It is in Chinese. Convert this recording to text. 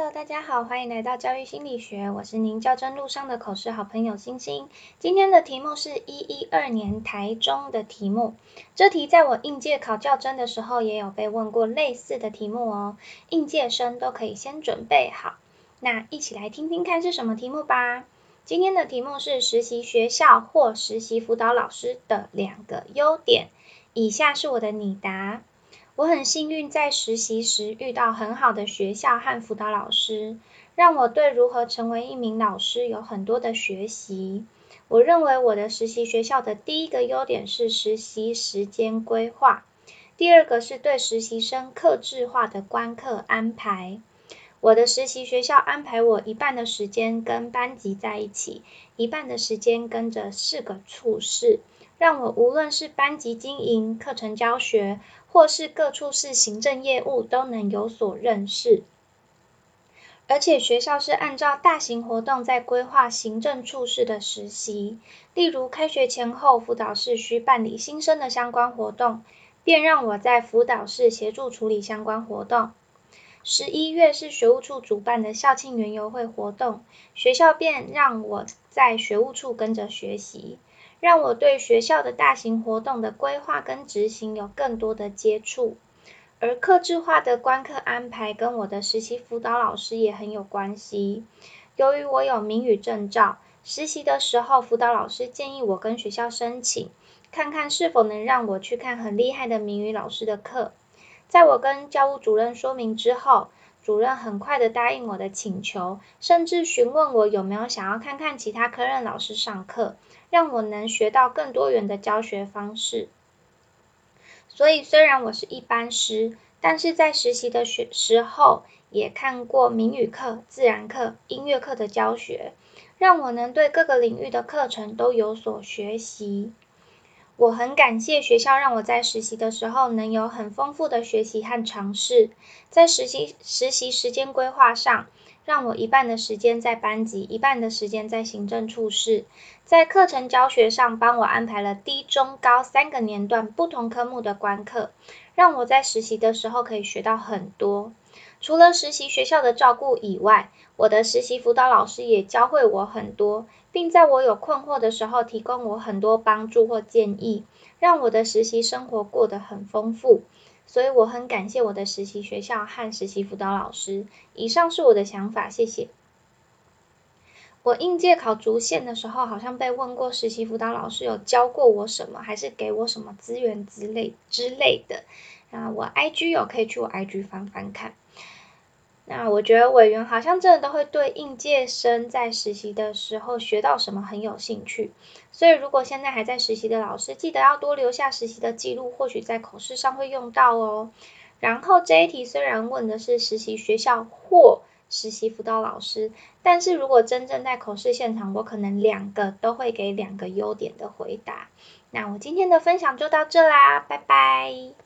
Hello，大家好，欢迎来到教育心理学，我是您教真路上的口试好朋友星星。今天的题目是一一二年台中的题目，这题在我应届考教真的时候也有被问过类似的题目哦，应届生都可以先准备好。那一起来听听看是什么题目吧。今天的题目是实习学校或实习辅导老师的两个优点，以下是我的拟答。我很幸运在实习时遇到很好的学校和辅导老师，让我对如何成为一名老师有很多的学习。我认为我的实习学校的第一个优点是实习时间规划，第二个是对实习生克制化的观课安排。我的实习学校安排我一半的时间跟班级在一起，一半的时间跟着四个处室。让我无论是班级经营、课程教学，或是各处室行政业务，都能有所认识。而且学校是按照大型活动在规划行政处室的实习，例如开学前后，辅导室需办理新生的相关活动，便让我在辅导室协助处理相关活动。十一月是学务处主办的校庆园游会活动，学校便让我在学务处跟着学习。让我对学校的大型活动的规划跟执行有更多的接触，而客制化的观课安排跟我的实习辅导老师也很有关系。由于我有名语证照，实习的时候辅导老师建议我跟学校申请，看看是否能让我去看很厉害的名语老师的课。在我跟教务主任说明之后，主任很快的答应我的请求，甚至询问我有没有想要看看其他科任老师上课。让我能学到更多元的教学方式。所以虽然我是一般师，但是在实习的学时候，也看过民语课、自然课、音乐课的教学，让我能对各个领域的课程都有所学习。我很感谢学校让我在实习的时候能有很丰富的学习和尝试，在实习实习时间规划上。让我一半的时间在班级，一半的时间在行政处室，在课程教学上帮我安排了低、中、高三个年段不同科目的观课，让我在实习的时候可以学到很多。除了实习学校的照顾以外，我的实习辅导老师也教会我很多，并在我有困惑的时候提供我很多帮助或建议，让我的实习生活过得很丰富。所以我很感谢我的实习学校和实习辅导老师。以上是我的想法，谢谢。我应届考竹县的时候，好像被问过实习辅导老师有教过我什么，还是给我什么资源之类之类的。啊，我 IG 有可以去我 IG 翻翻看。那我觉得委员好像真的都会对应届生在实习的时候学到什么很有兴趣，所以如果现在还在实习的老师，记得要多留下实习的记录，或许在口试上会用到哦。然后这一题虽然问的是实习学校或实习辅导老师，但是如果真正在口试现场，我可能两个都会给两个优点的回答。那我今天的分享就到这啦，拜拜。